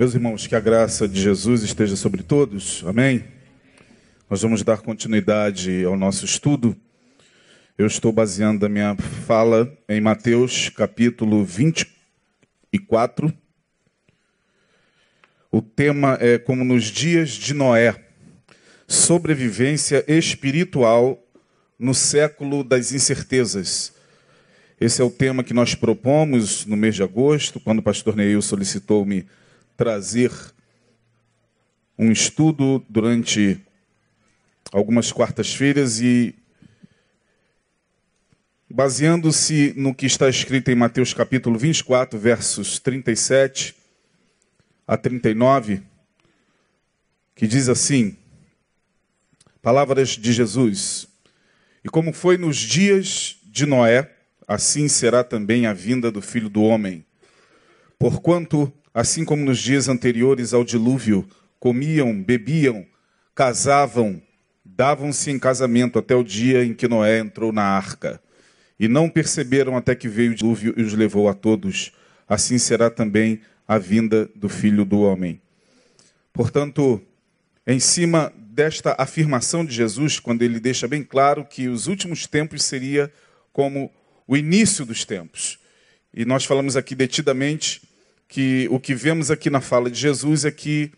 Meus irmãos, que a graça de Jesus esteja sobre todos. Amém. Nós vamos dar continuidade ao nosso estudo. Eu estou baseando a minha fala em Mateus capítulo 24. O tema é como nos dias de Noé, sobrevivência espiritual no século das incertezas. Esse é o tema que nós propomos no mês de agosto, quando o pastor Neil solicitou-me trazer um estudo durante algumas quartas-feiras e baseando-se no que está escrito em Mateus capítulo 24, versos 37 a 39, que diz assim: Palavras de Jesus. E como foi nos dias de Noé, assim será também a vinda do Filho do homem. Porquanto Assim como nos dias anteriores ao dilúvio, comiam, bebiam, casavam, davam-se em casamento até o dia em que Noé entrou na arca. E não perceberam até que veio o dilúvio e os levou a todos. Assim será também a vinda do filho do homem. Portanto, em cima desta afirmação de Jesus, quando ele deixa bem claro que os últimos tempos seria como o início dos tempos. E nós falamos aqui detidamente que o que vemos aqui na fala de Jesus é que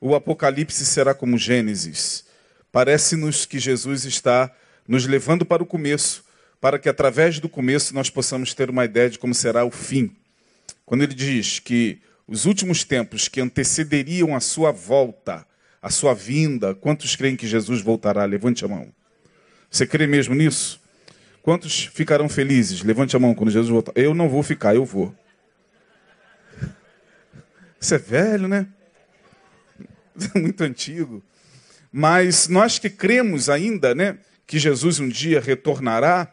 o Apocalipse será como Gênesis. Parece-nos que Jesus está nos levando para o começo, para que através do começo nós possamos ter uma ideia de como será o fim. Quando ele diz que os últimos tempos que antecederiam a sua volta, a sua vinda, quantos creem que Jesus voltará? Levante a mão. Você crê mesmo nisso? Quantos ficarão felizes? Levante a mão quando Jesus voltar. Eu não vou ficar, eu vou. Isso é velho, né? Muito antigo. Mas nós que cremos ainda, né, que Jesus um dia retornará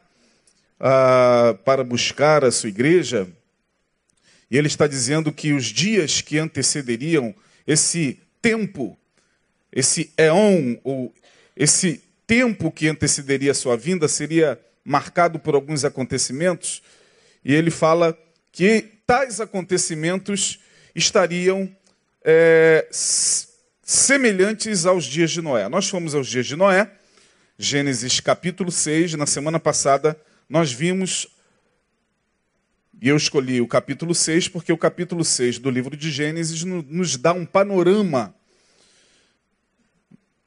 ah, para buscar a sua igreja, e ele está dizendo que os dias que antecederiam esse tempo, esse éon, ou esse tempo que antecederia a sua vinda, seria marcado por alguns acontecimentos, e ele fala que tais acontecimentos estariam é, semelhantes aos dias de Noé. Nós fomos aos dias de Noé, Gênesis capítulo 6. Na semana passada nós vimos, e eu escolhi o capítulo 6, porque o capítulo 6 do livro de Gênesis nos dá um panorama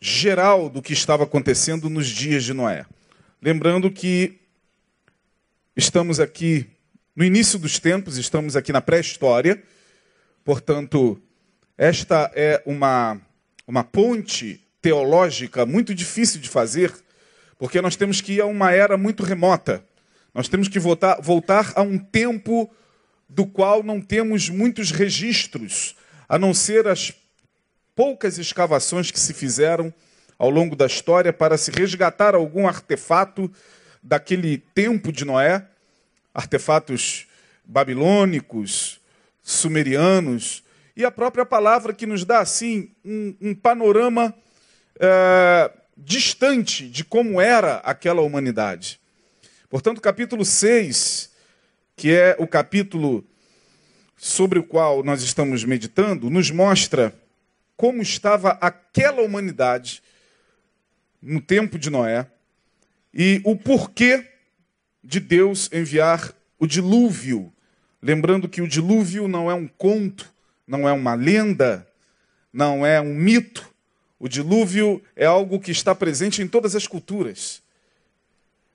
geral do que estava acontecendo nos dias de Noé. Lembrando que estamos aqui no início dos tempos, estamos aqui na pré-história Portanto, esta é uma, uma ponte teológica muito difícil de fazer, porque nós temos que ir a uma era muito remota. Nós temos que voltar, voltar a um tempo do qual não temos muitos registros, a não ser as poucas escavações que se fizeram ao longo da história para se resgatar algum artefato daquele tempo de Noé, artefatos babilônicos, sumerianos, e a própria palavra que nos dá assim um, um panorama é, distante de como era aquela humanidade. Portanto, capítulo 6, que é o capítulo sobre o qual nós estamos meditando, nos mostra como estava aquela humanidade no tempo de Noé e o porquê de Deus enviar o dilúvio Lembrando que o dilúvio não é um conto, não é uma lenda, não é um mito. O dilúvio é algo que está presente em todas as culturas.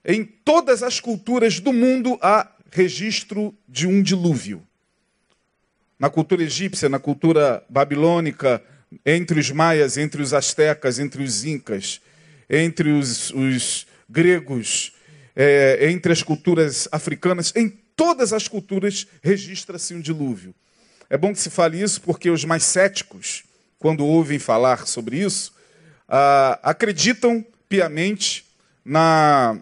Em todas as culturas do mundo há registro de um dilúvio. Na cultura egípcia, na cultura babilônica, entre os maias, entre os astecas, entre os incas, entre os, os gregos, é, entre as culturas africanas, em todas as culturas registra-se um dilúvio. É bom que se fale isso porque os mais céticos, quando ouvem falar sobre isso, ah, acreditam piamente na,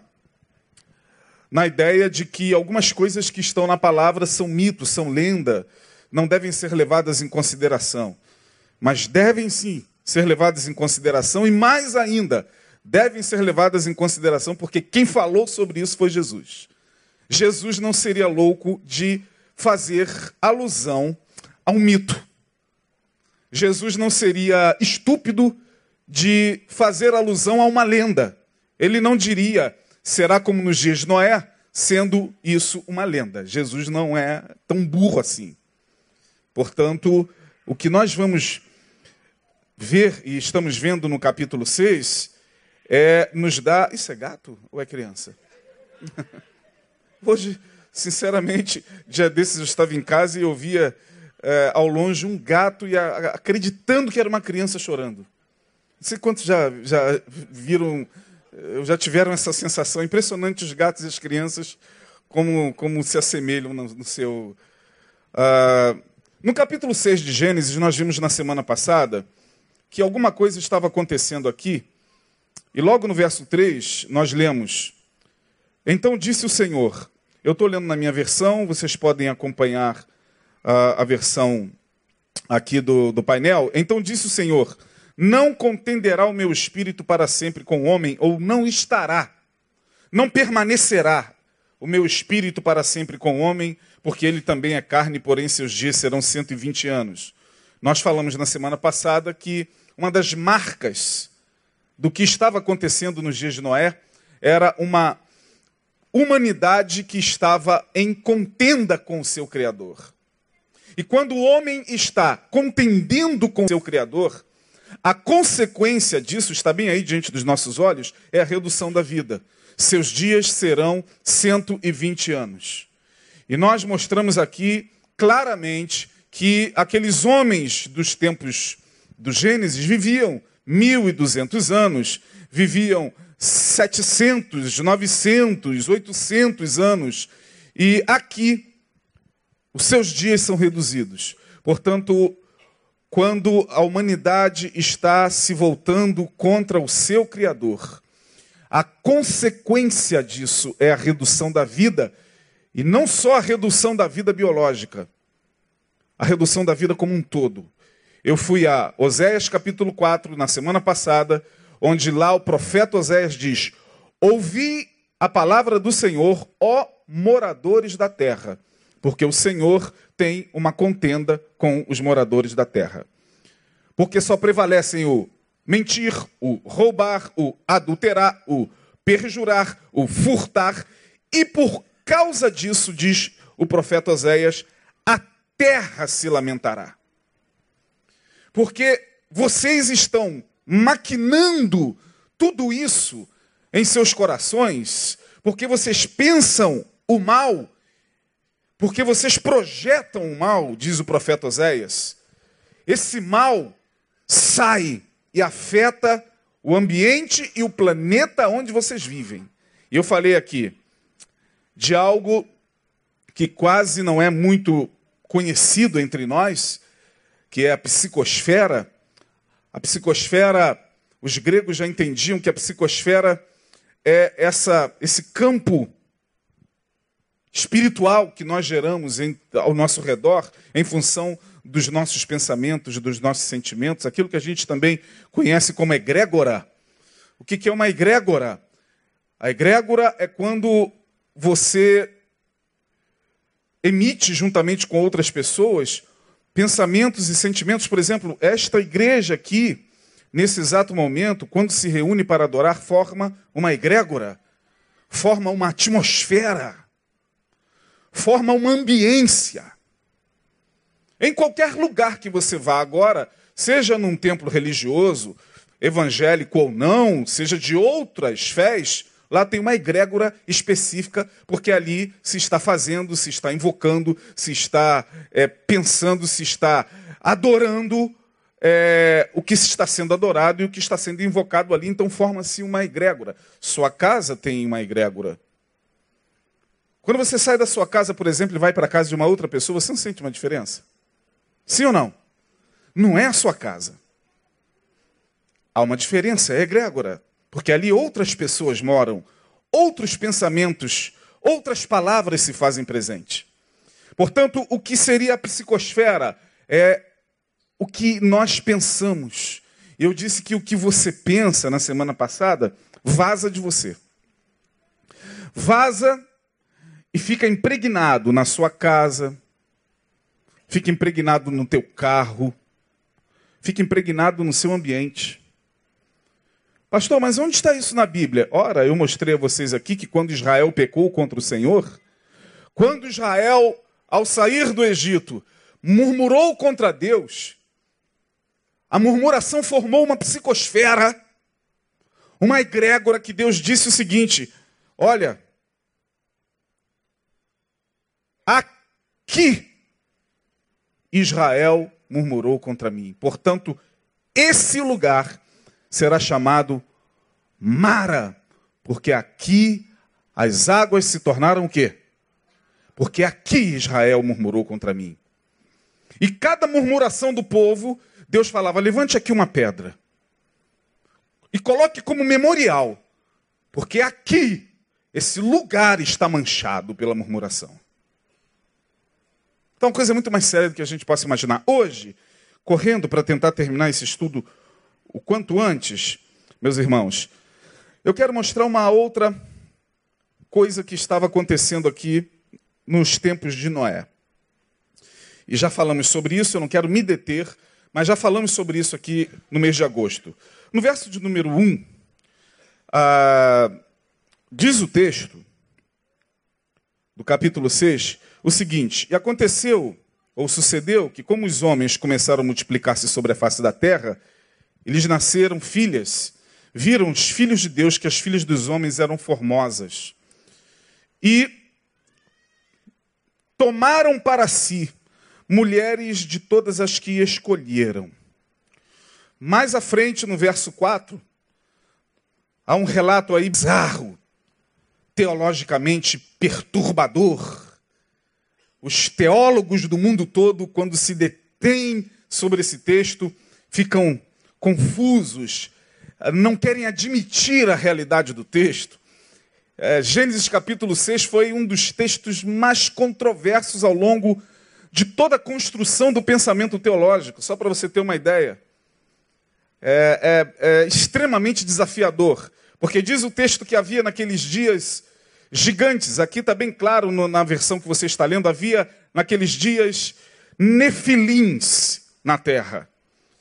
na ideia de que algumas coisas que estão na palavra são mitos, são lenda, não devem ser levadas em consideração. Mas devem sim ser levadas em consideração e, mais ainda, devem ser levadas em consideração porque quem falou sobre isso foi Jesus. Jesus não seria louco de fazer alusão a um mito. Jesus não seria estúpido de fazer alusão a uma lenda. Ele não diria, será como nos dias de Noé, sendo isso uma lenda. Jesus não é tão burro assim. Portanto, o que nós vamos ver e estamos vendo no capítulo 6 é nos dar. Isso é gato ou é criança? Hoje, sinceramente, dia desses eu estava em casa e eu via é, ao longe um gato e a, acreditando que era uma criança chorando. Não sei quantos já, já viram, já tiveram essa sensação impressionante os gatos e as crianças como, como se assemelham no, no seu. Uh, no capítulo 6 de Gênesis, nós vimos na semana passada que alguma coisa estava acontecendo aqui, e logo no verso 3 nós lemos: Então disse o Senhor, eu estou lendo na minha versão, vocês podem acompanhar a, a versão aqui do, do painel. Então disse o Senhor: Não contenderá o meu espírito para sempre com o homem, ou não estará, não permanecerá o meu espírito para sempre com o homem, porque ele também é carne, porém seus dias serão 120 anos. Nós falamos na semana passada que uma das marcas do que estava acontecendo nos dias de Noé era uma humanidade que estava em contenda com o seu Criador. E quando o homem está contendendo com o seu Criador, a consequência disso, está bem aí diante dos nossos olhos, é a redução da vida. Seus dias serão 120 anos. E nós mostramos aqui claramente que aqueles homens dos tempos do Gênesis viviam 1.200 anos, viviam 700, 900, 800 anos. E aqui os seus dias são reduzidos. Portanto, quando a humanidade está se voltando contra o seu Criador, a consequência disso é a redução da vida, e não só a redução da vida biológica, a redução da vida como um todo. Eu fui a Oséias capítulo 4 na semana passada, onde lá o profeta Oséias diz: Ouvi a palavra do Senhor, ó moradores da terra porque o Senhor tem uma contenda com os moradores da terra. Porque só prevalecem o mentir, o roubar, o adulterar, o perjurar, o furtar, e por causa disso, diz o profeta Oséias, a terra se lamentará. Porque vocês estão maquinando tudo isso em seus corações, porque vocês pensam o mal porque vocês projetam o mal, diz o profeta Oséias. Esse mal sai e afeta o ambiente e o planeta onde vocês vivem. E eu falei aqui de algo que quase não é muito conhecido entre nós, que é a psicosfera. A psicosfera, os gregos já entendiam que a psicosfera é essa, esse campo espiritual que nós geramos em, ao nosso redor em função dos nossos pensamentos, dos nossos sentimentos, aquilo que a gente também conhece como egrégora. O que é uma egrégora? A egrégora é quando você emite juntamente com outras pessoas pensamentos e sentimentos. Por exemplo, esta igreja aqui, nesse exato momento, quando se reúne para adorar, forma uma egrégora, forma uma atmosfera forma uma ambiência. Em qualquer lugar que você vá agora, seja num templo religioso, evangélico ou não, seja de outras fés, lá tem uma egrégora específica, porque ali se está fazendo, se está invocando, se está é, pensando, se está adorando é, o que está sendo adorado e o que está sendo invocado ali. Então forma-se uma egrégora. Sua casa tem uma egrégora. Quando você sai da sua casa, por exemplo, e vai para a casa de uma outra pessoa, você não sente uma diferença? Sim ou não? Não é a sua casa. Há uma diferença, é egrégora. Porque ali outras pessoas moram, outros pensamentos, outras palavras se fazem presente. Portanto, o que seria a psicosfera é o que nós pensamos. Eu disse que o que você pensa na semana passada vaza de você. Vaza e fica impregnado na sua casa, fica impregnado no teu carro, fica impregnado no seu ambiente. Pastor, mas onde está isso na Bíblia? Ora, eu mostrei a vocês aqui que quando Israel pecou contra o Senhor, quando Israel, ao sair do Egito, murmurou contra Deus, a murmuração formou uma psicosfera, uma egrégora que Deus disse o seguinte: olha, aqui Israel murmurou contra mim. Portanto, esse lugar será chamado Mara, porque aqui as águas se tornaram o quê? Porque aqui Israel murmurou contra mim. E cada murmuração do povo, Deus falava: levante aqui uma pedra e coloque como memorial, porque aqui esse lugar está manchado pela murmuração. Então, uma coisa muito mais séria do que a gente possa imaginar. Hoje, correndo para tentar terminar esse estudo o quanto antes, meus irmãos, eu quero mostrar uma outra coisa que estava acontecendo aqui nos tempos de Noé. E já falamos sobre isso, eu não quero me deter, mas já falamos sobre isso aqui no mês de agosto. No verso de número 1, ah, diz o texto, do capítulo 6, o seguinte: E aconteceu, ou sucedeu, que como os homens começaram a multiplicar-se sobre a face da terra, eles nasceram filhas. Viram os filhos de Deus que as filhas dos homens eram formosas. E tomaram para si mulheres de todas as que escolheram. Mais à frente, no verso 4, há um relato aí bizarro, teologicamente perturbador, os teólogos do mundo todo, quando se detêm sobre esse texto, ficam confusos, não querem admitir a realidade do texto. É, Gênesis capítulo 6 foi um dos textos mais controversos ao longo de toda a construção do pensamento teológico, só para você ter uma ideia. É, é, é extremamente desafiador, porque diz o texto que havia naqueles dias gigantes. Aqui está bem claro no, na versão que você está lendo: havia naqueles dias nefilins na terra.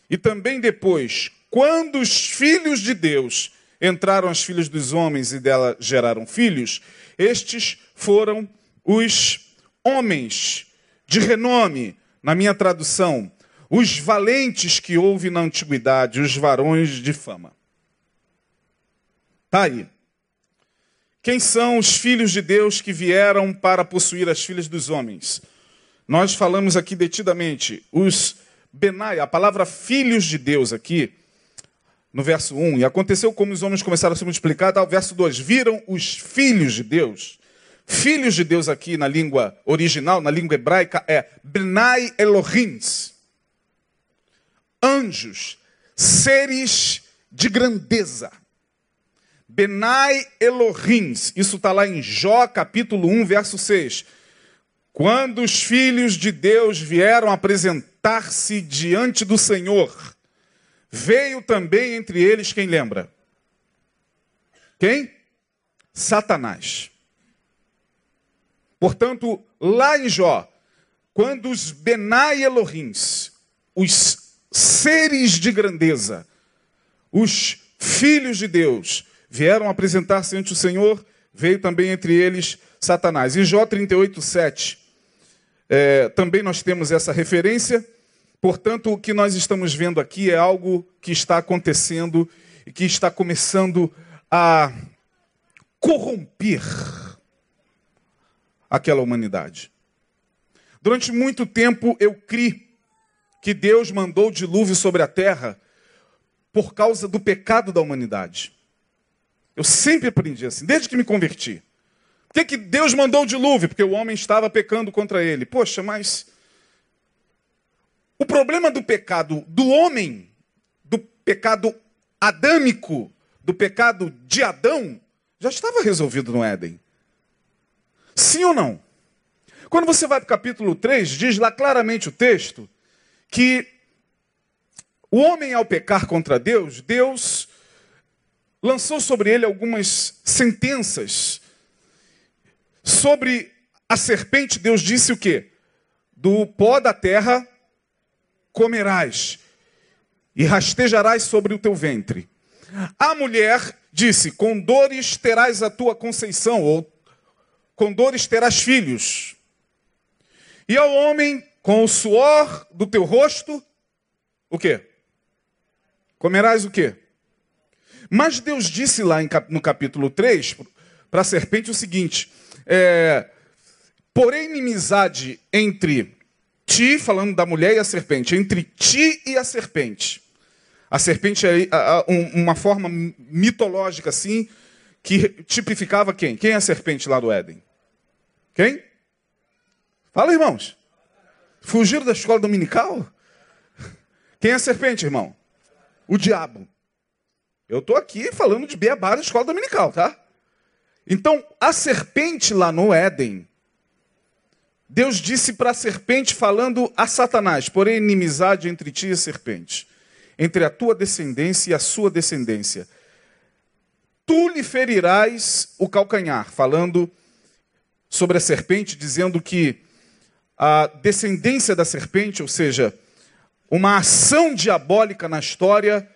E também depois, quando os filhos de Deus entraram as filhas dos homens e dela geraram filhos, estes foram os homens de renome, na minha tradução, os valentes que houve na antiguidade, os varões de fama. Está aí. Quem são os filhos de Deus que vieram para possuir as filhas dos homens? Nós falamos aqui detidamente, os Benai, a palavra filhos de Deus aqui, no verso 1, e aconteceu como os homens começaram a se multiplicar, o verso 2, viram os filhos de Deus. Filhos de Deus aqui na língua original, na língua hebraica, é Benai Elohims. Anjos, seres de grandeza. Benai Elohims, isso está lá em Jó capítulo 1, verso 6. Quando os filhos de Deus vieram apresentar-se diante do Senhor, veio também entre eles quem lembra? Quem? Satanás. Portanto, lá em Jó, quando os Benai Elohims, os seres de grandeza, os filhos de Deus, vieram apresentar-se ante o Senhor, veio também entre eles Satanás. Em Jó 38, 7, é, também nós temos essa referência. Portanto, o que nós estamos vendo aqui é algo que está acontecendo e que está começando a corromper aquela humanidade. Durante muito tempo eu criei que Deus mandou o dilúvio sobre a terra por causa do pecado da humanidade. Eu sempre aprendi assim, desde que me converti. Por que, que Deus mandou o dilúvio? Porque o homem estava pecando contra ele. Poxa, mas o problema do pecado do homem, do pecado adâmico, do pecado de Adão, já estava resolvido no Éden. Sim ou não? Quando você vai para o capítulo 3, diz lá claramente o texto que o homem, ao pecar contra Deus, Deus lançou sobre ele algumas sentenças. Sobre a serpente, Deus disse o quê? Do pó da terra comerás. e rastejarás sobre o teu ventre. A mulher disse: Com dores terás a tua conceição, ou com dores terás filhos. E ao homem, com o suor do teu rosto, o quê? Comerás o quê? Mas Deus disse lá no capítulo 3 para a serpente o seguinte: é, porém, inimizade entre ti, falando da mulher e a serpente, entre ti e a serpente. A serpente é uma forma mitológica assim, que tipificava quem? Quem é a serpente lá do Éden? Quem? Fala, irmãos. Fugiram da escola dominical? Quem é a serpente, irmão? O diabo. Eu estou aqui falando de beabá da escola dominical, tá? Então, a serpente lá no Éden, Deus disse para a serpente, falando a Satanás: porém, inimizade entre ti e a serpente, entre a tua descendência e a sua descendência. Tu lhe ferirás o calcanhar, falando sobre a serpente, dizendo que a descendência da serpente, ou seja, uma ação diabólica na história,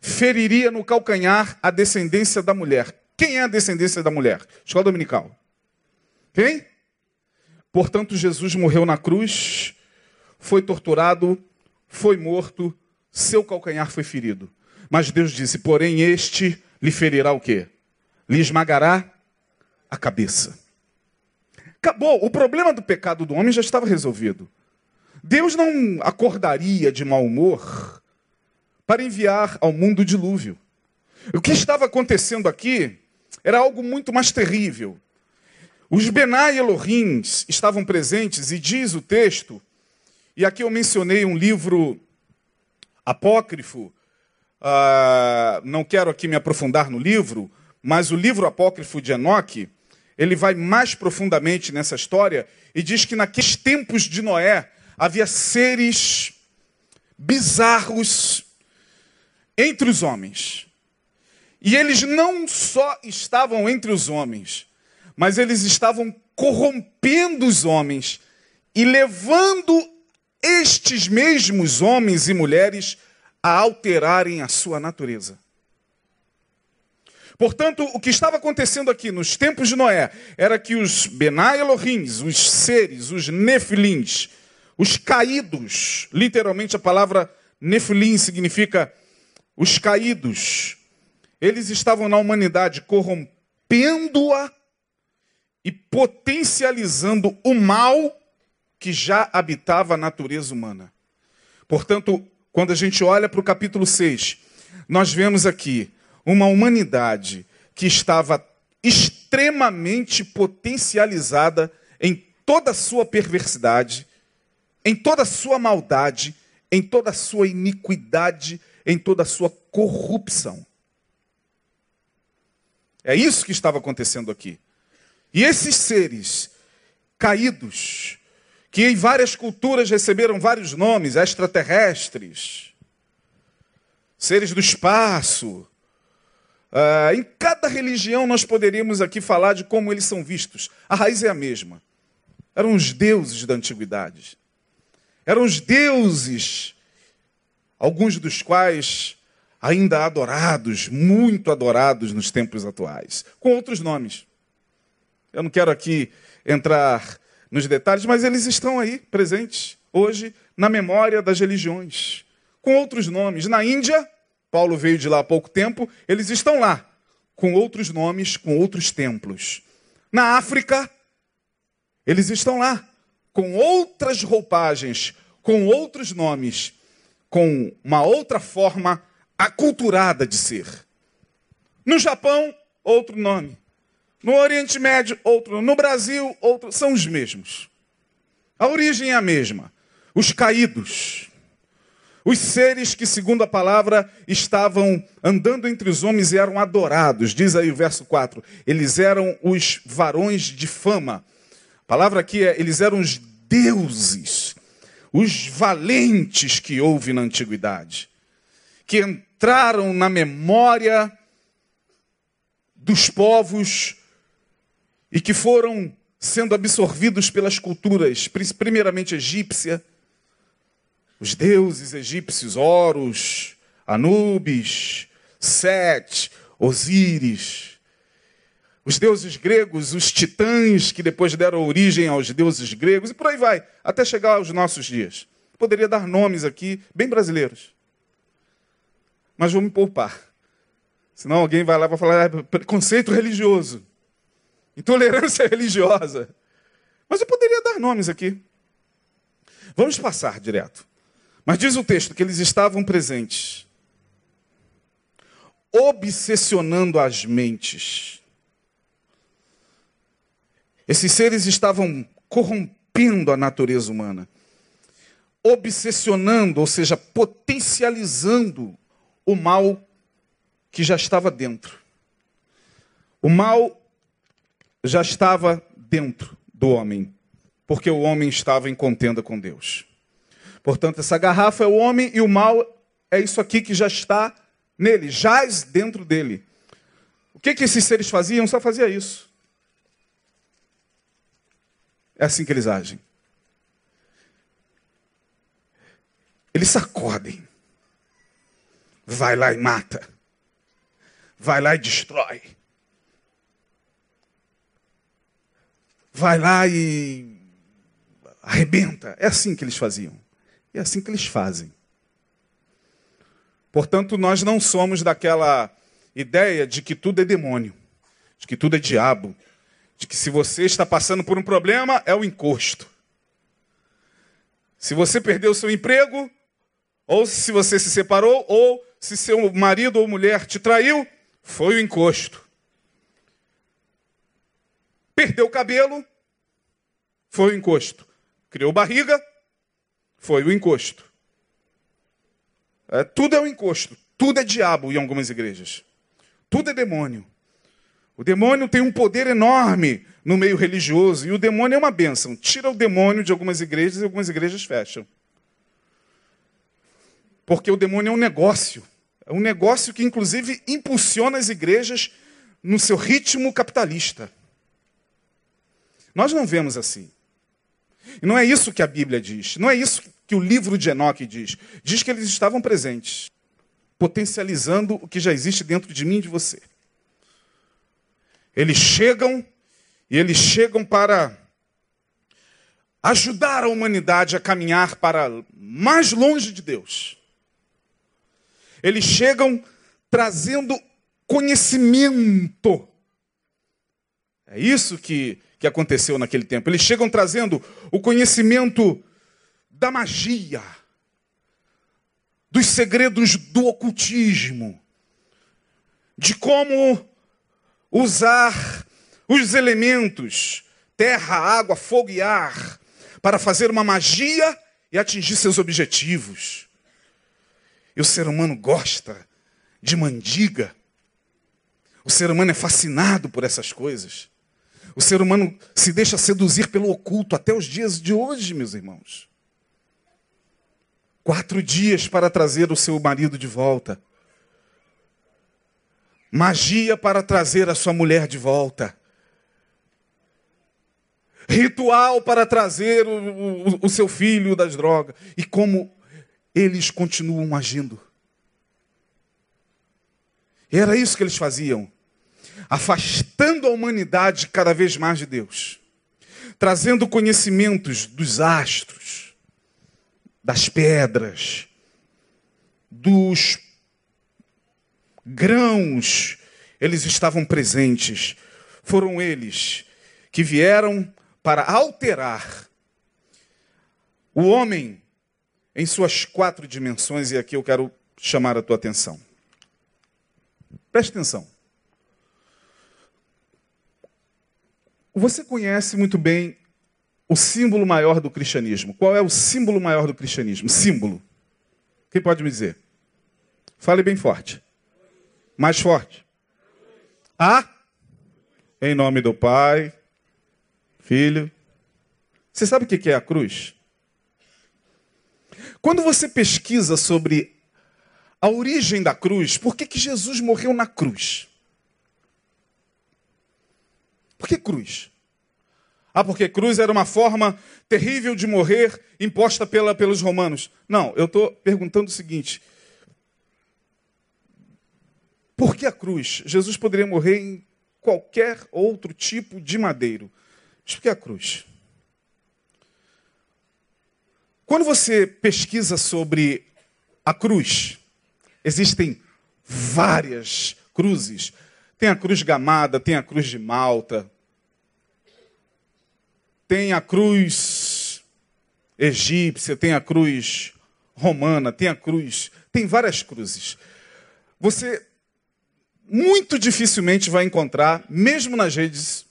feriria no calcanhar a descendência da mulher. Quem é a descendência da mulher? Escola dominical. Quem? Portanto, Jesus morreu na cruz, foi torturado, foi morto, seu calcanhar foi ferido. Mas Deus disse: porém, este lhe ferirá o quê? Lhe esmagará a cabeça. Acabou. O problema do pecado do homem já estava resolvido. Deus não acordaria de mau humor para enviar ao mundo o dilúvio. O que estava acontecendo aqui era algo muito mais terrível. Os Benai Elohim estavam presentes e diz o texto, e aqui eu mencionei um livro apócrifo, uh, não quero aqui me aprofundar no livro, mas o livro apócrifo de Enoque, ele vai mais profundamente nessa história e diz que naqueles tempos de Noé havia seres bizarros entre os homens. E eles não só estavam entre os homens, mas eles estavam corrompendo os homens e levando estes mesmos homens e mulheres a alterarem a sua natureza. Portanto, o que estava acontecendo aqui nos tempos de Noé era que os Benai Elohim, os seres, os Nefilins, os caídos, literalmente a palavra Nefilim significa os caídos, eles estavam na humanidade corrompendo-a e potencializando o mal que já habitava a natureza humana. Portanto, quando a gente olha para o capítulo 6, nós vemos aqui uma humanidade que estava extremamente potencializada em toda a sua perversidade, em toda a sua maldade, em toda a sua iniquidade, em toda a sua corrupção. É isso que estava acontecendo aqui. E esses seres caídos, que em várias culturas receberam vários nomes, extraterrestres, seres do espaço, uh, em cada religião nós poderíamos aqui falar de como eles são vistos. A raiz é a mesma. Eram os deuses da antiguidade. Eram os deuses, alguns dos quais ainda adorados, muito adorados nos tempos atuais, com outros nomes. Eu não quero aqui entrar nos detalhes, mas eles estão aí presentes hoje na memória das religiões, com outros nomes. Na Índia, Paulo veio de lá há pouco tempo, eles estão lá, com outros nomes, com outros templos. Na África, eles estão lá, com outras roupagens, com outros nomes, com uma outra forma aculturada de ser. No Japão, outro nome. No Oriente Médio, outro. No Brasil, outro. São os mesmos. A origem é a mesma. Os caídos. Os seres que, segundo a palavra, estavam andando entre os homens e eram adorados. Diz aí o verso 4. Eles eram os varões de fama. A palavra aqui é: eles eram os deuses, os valentes que houve na antiguidade, que entraram na memória dos povos e que foram sendo absorvidos pelas culturas, primeiramente egípcia, os deuses egípcios, Horus, Anubis, Sete, Osíris. Os deuses gregos, os titãs que depois deram origem aos deuses gregos, e por aí vai, até chegar aos nossos dias. Poderia dar nomes aqui, bem brasileiros. Mas vou me poupar. Senão alguém vai lá e vai falar, ah, preconceito religioso, intolerância religiosa. Mas eu poderia dar nomes aqui. Vamos passar direto. Mas diz o texto que eles estavam presentes, obsessionando as mentes. Esses seres estavam corrompendo a natureza humana, obsessionando, ou seja, potencializando o mal que já estava dentro. O mal já estava dentro do homem, porque o homem estava em contenda com Deus. Portanto, essa garrafa é o homem e o mal é isso aqui que já está nele, jaz dentro dele. O que, que esses seres faziam? Só fazia isso. É assim que eles agem. Eles sacodem. Vai lá e mata. Vai lá e destrói. Vai lá e arrebenta. É assim que eles faziam. É assim que eles fazem. Portanto, nós não somos daquela ideia de que tudo é demônio, de que tudo é diabo, de que se você está passando por um problema, é o encosto. Se você perdeu o seu emprego, ou se você se separou, ou se seu marido ou mulher te traiu, foi o encosto. Perdeu o cabelo, foi o encosto. Criou barriga, foi o encosto. É, tudo é o encosto. Tudo é diabo em algumas igrejas. Tudo é demônio. O demônio tem um poder enorme no meio religioso e o demônio é uma bênção. Tira o demônio de algumas igrejas e algumas igrejas fecham. Porque o demônio é um negócio. É um negócio que, inclusive, impulsiona as igrejas no seu ritmo capitalista. Nós não vemos assim. E não é isso que a Bíblia diz. Não é isso que o livro de Enoque diz. Diz que eles estavam presentes, potencializando o que já existe dentro de mim e de você. Eles chegam e eles chegam para ajudar a humanidade a caminhar para mais longe de Deus. Eles chegam trazendo conhecimento. É isso que que aconteceu naquele tempo. Eles chegam trazendo o conhecimento da magia, dos segredos do ocultismo, de como usar os elementos terra, água, fogo e ar para fazer uma magia e atingir seus objetivos. E o ser humano gosta de mandiga. O ser humano é fascinado por essas coisas. O ser humano se deixa seduzir pelo oculto até os dias de hoje, meus irmãos. Quatro dias para trazer o seu marido de volta. Magia para trazer a sua mulher de volta. Ritual para trazer o, o, o seu filho das drogas. E como eles continuam agindo. Era isso que eles faziam afastando a humanidade cada vez mais de Deus, trazendo conhecimentos dos astros, das pedras, dos grãos, eles estavam presentes. Foram eles que vieram para alterar o homem em suas quatro dimensões, e aqui eu quero chamar a tua atenção. Preste atenção. Você conhece muito bem o símbolo maior do cristianismo. Qual é o símbolo maior do cristianismo? Símbolo. Quem pode me dizer? Fale bem forte. Mais forte. A? Em nome do Pai, Filho. Você sabe o que é a cruz? Quando você pesquisa sobre a origem da cruz, por que, que Jesus morreu na cruz? Por que cruz? Ah, porque cruz era uma forma terrível de morrer imposta pela, pelos romanos. Não, eu estou perguntando o seguinte: Por que a cruz? Jesus poderia morrer em qualquer outro tipo de madeiro. Mas por que a cruz? Quando você pesquisa sobre a cruz, existem várias cruzes. Tem a cruz gamada, tem a cruz de Malta, tem a cruz egípcia, tem a cruz romana, tem a cruz, tem várias cruzes. Você muito dificilmente vai encontrar, mesmo nas redes,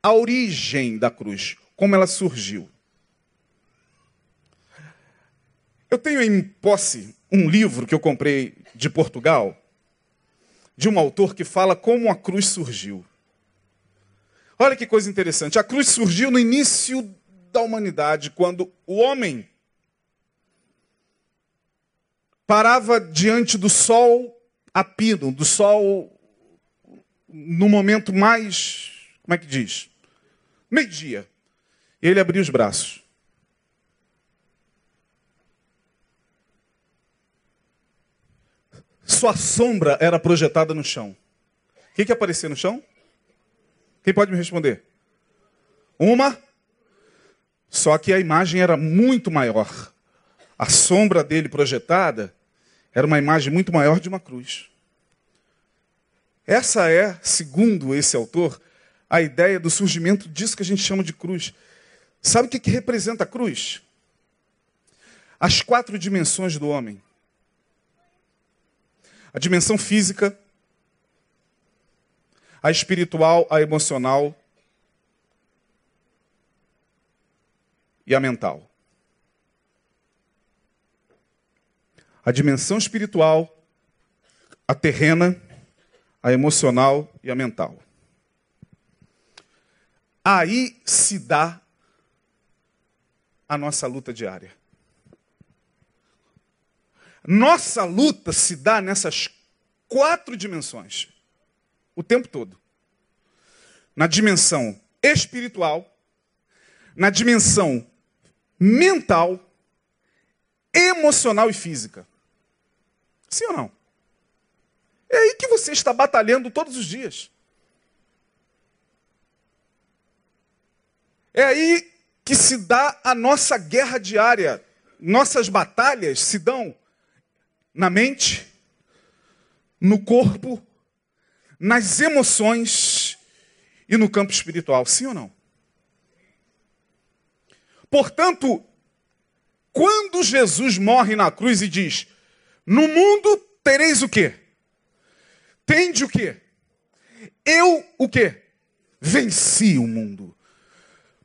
a origem da cruz, como ela surgiu. Eu tenho em posse um livro que eu comprei de Portugal, de um autor que fala como a cruz surgiu. Olha que coisa interessante. A cruz surgiu no início da humanidade, quando o homem parava diante do sol a pino, do sol no momento mais, como é que diz? Meio-dia. Ele abriu os braços. Sua sombra era projetada no chão. O que, que aparecia no chão? Quem pode me responder? Uma. Só que a imagem era muito maior. A sombra dele projetada era uma imagem muito maior de uma cruz. Essa é, segundo esse autor, a ideia do surgimento disso que a gente chama de cruz. Sabe o que, que representa a cruz? As quatro dimensões do homem: a dimensão física, a espiritual, a emocional e a mental. a dimensão espiritual, a terrena, a emocional e a mental. Aí se dá a nossa luta diária. Nossa luta se dá nessas quatro dimensões, o tempo todo. Na dimensão espiritual, na dimensão mental, emocional e física. Sim ou não? É aí que você está batalhando todos os dias. É aí que se dá a nossa guerra diária. Nossas batalhas se dão na mente, no corpo, nas emoções e no campo espiritual. Sim ou não? Portanto, quando Jesus morre na cruz e diz: no mundo tereis o quê? Tende o quê? Eu o quê? Venci o mundo.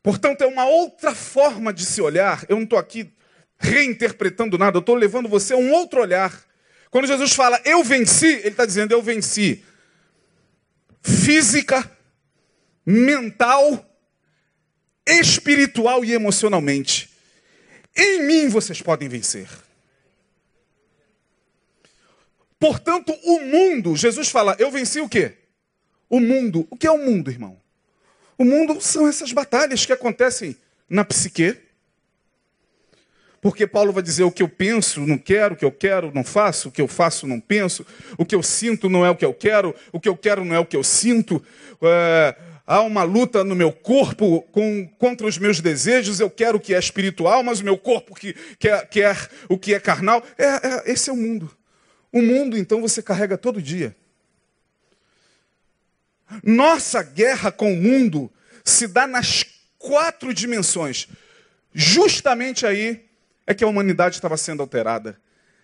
Portanto, é uma outra forma de se olhar. Eu não estou aqui reinterpretando nada, eu estou levando você a um outro olhar. Quando Jesus fala eu venci, ele está dizendo eu venci física, mental, espiritual e emocionalmente. Em mim vocês podem vencer. Portanto, o mundo, Jesus fala, eu venci o quê? O mundo. O que é o mundo, irmão? O mundo são essas batalhas que acontecem na psique. Porque Paulo vai dizer o que eu penso, não quero, o que eu quero, não faço, o que eu faço, não penso, o que eu sinto não é o que eu quero, o que eu quero não é o que eu sinto. É, há uma luta no meu corpo com, contra os meus desejos, eu quero o que é espiritual, mas o meu corpo que, quer, quer o que é carnal. É, é, esse é o mundo. O mundo, então, você carrega todo dia. Nossa guerra com o mundo se dá nas quatro dimensões. Justamente aí é que a humanidade estava sendo alterada.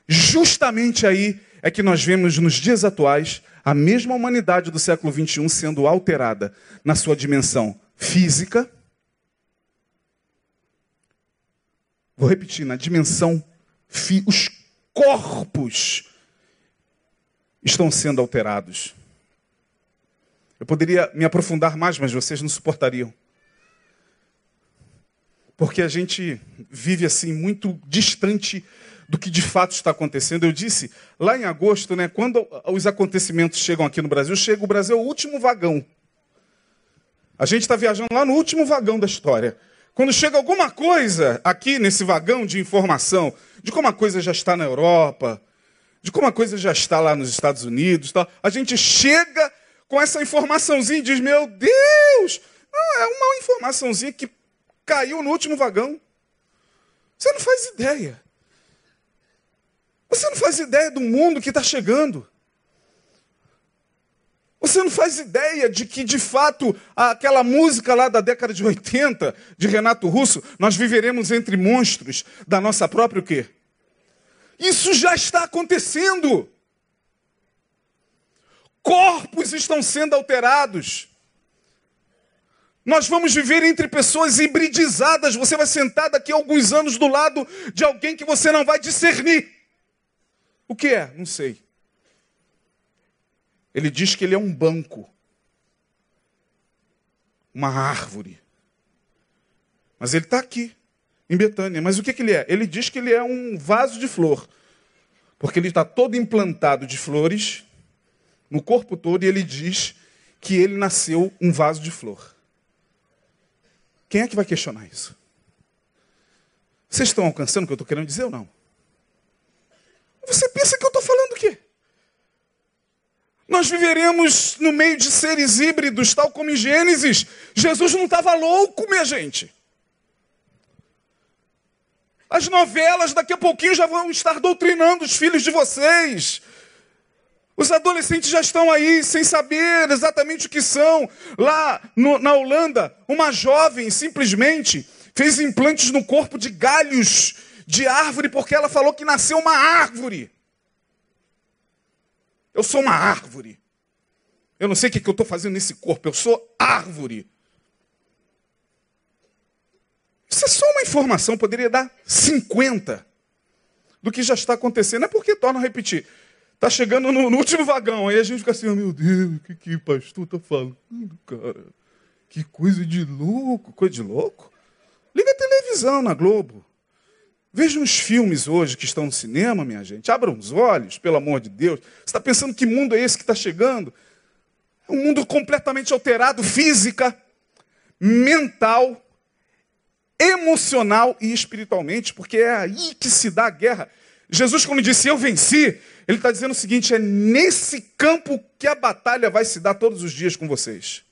Justamente aí é que nós vemos nos dias atuais a mesma humanidade do século XXI sendo alterada na sua dimensão física. Vou repetir, na dimensão. Os corpos estão sendo alterados. Eu poderia me aprofundar mais, mas vocês não suportariam. Porque a gente vive assim muito distante do que de fato está acontecendo. Eu disse lá em agosto, né, quando os acontecimentos chegam aqui no Brasil, chega o Brasil é o último vagão. A gente está viajando lá no último vagão da história. Quando chega alguma coisa aqui nesse vagão de informação, de como a coisa já está na Europa, de como a coisa já está lá nos Estados Unidos, tal, a gente chega com essa informaçãozinha e diz: Meu Deus, não, é uma informaçãozinha que caiu no último vagão. Você não faz ideia. Você não faz ideia do mundo que está chegando. Você não faz ideia de que, de fato, aquela música lá da década de 80, de Renato Russo, nós viveremos entre monstros da nossa própria o quê? Isso já está acontecendo. Corpos estão sendo alterados. Nós vamos viver entre pessoas hibridizadas. Você vai sentar daqui a alguns anos do lado de alguém que você não vai discernir. O que é? Não sei. Ele diz que ele é um banco, uma árvore. Mas ele está aqui, em Betânia. Mas o que, que ele é? Ele diz que ele é um vaso de flor, porque ele está todo implantado de flores no corpo todo e ele diz que ele nasceu um vaso de flor. Quem é que vai questionar isso? Vocês estão alcançando o que eu estou querendo dizer ou não? Você pensa que eu estou falando o quê? Nós viveremos no meio de seres híbridos, tal como em Gênesis. Jesus não estava louco, minha gente. As novelas daqui a pouquinho já vão estar doutrinando os filhos de vocês. Os adolescentes já estão aí sem saber exatamente o que são. Lá no, na Holanda, uma jovem simplesmente fez implantes no corpo de galhos de árvore porque ela falou que nasceu uma árvore. Eu sou uma árvore. Eu não sei o que, eu estou fazendo nesse corpo. Eu sou árvore. Isso é só uma informação, poderia dar 50 do que já está acontecendo. É porque, torna a repetir, está chegando no, no, último vagão. Aí a gente fica assim, oh, meu Deus, o que, que pastor está falando, cara? Que coisa de louco, coisa de louco. Liga a televisão na Globo. Vejam os filmes hoje que estão no cinema, minha gente. Abram os olhos, pelo amor de Deus. Você está pensando que mundo é esse que está chegando? É um mundo completamente alterado, física, mental, emocional e espiritualmente, porque é aí que se dá a guerra. Jesus, quando disse eu venci, ele está dizendo o seguinte: é nesse campo que a batalha vai se dar todos os dias com vocês.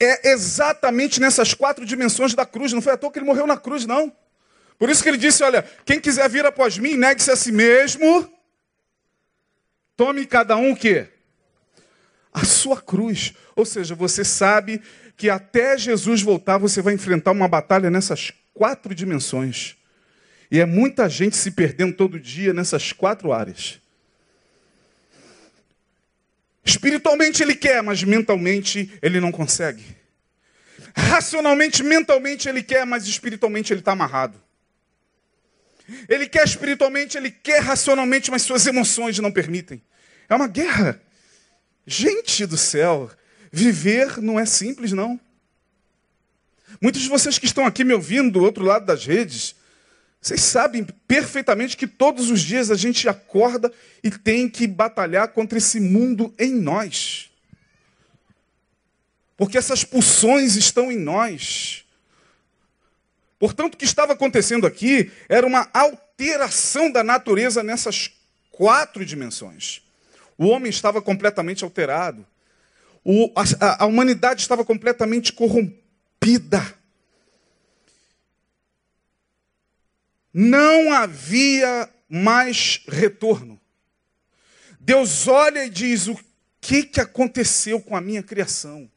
é exatamente nessas quatro dimensões da cruz. Não foi à toa que ele morreu na cruz, não. Por isso que ele disse: Olha, quem quiser vir após mim, negue-se a si mesmo. Tome cada um o quê? A sua cruz. Ou seja, você sabe que até Jesus voltar, você vai enfrentar uma batalha nessas quatro dimensões. E é muita gente se perdendo todo dia nessas quatro áreas. Espiritualmente ele quer, mas mentalmente ele não consegue. Racionalmente, mentalmente ele quer, mas espiritualmente ele está amarrado. Ele quer espiritualmente, ele quer racionalmente, mas suas emoções não permitem. É uma guerra. Gente do céu, viver não é simples, não. Muitos de vocês que estão aqui me ouvindo do outro lado das redes, vocês sabem perfeitamente que todos os dias a gente acorda e tem que batalhar contra esse mundo em nós. Porque essas pulsões estão em nós. Portanto, o que estava acontecendo aqui era uma alteração da natureza nessas quatro dimensões. O homem estava completamente alterado. O, a, a humanidade estava completamente corrompida. Não havia mais retorno. Deus olha e diz: o que, que aconteceu com a minha criação?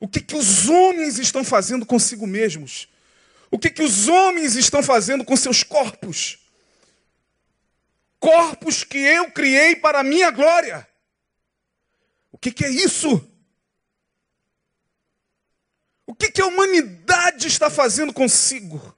O que, que os homens estão fazendo consigo mesmos? O que, que os homens estão fazendo com seus corpos? Corpos que eu criei para a minha glória. O que, que é isso? O que, que a humanidade está fazendo consigo?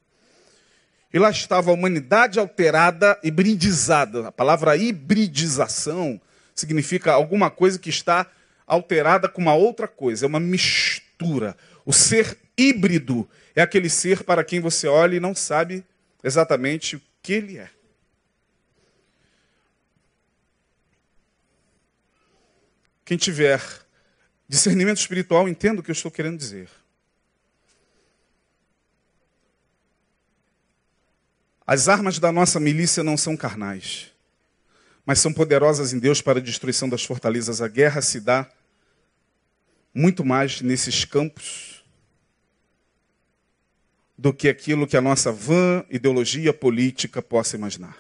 E lá estava a humanidade alterada, hibridizada. A palavra hibridização significa alguma coisa que está alterada com uma outra coisa, é uma mistura. O ser híbrido é aquele ser para quem você olha e não sabe exatamente o que ele é. Quem tiver discernimento espiritual, entenda o que eu estou querendo dizer. As armas da nossa milícia não são carnais, mas são poderosas em Deus para a destruição das fortalezas. A guerra se dá muito mais nesses campos do que aquilo que a nossa vã ideologia política possa imaginar.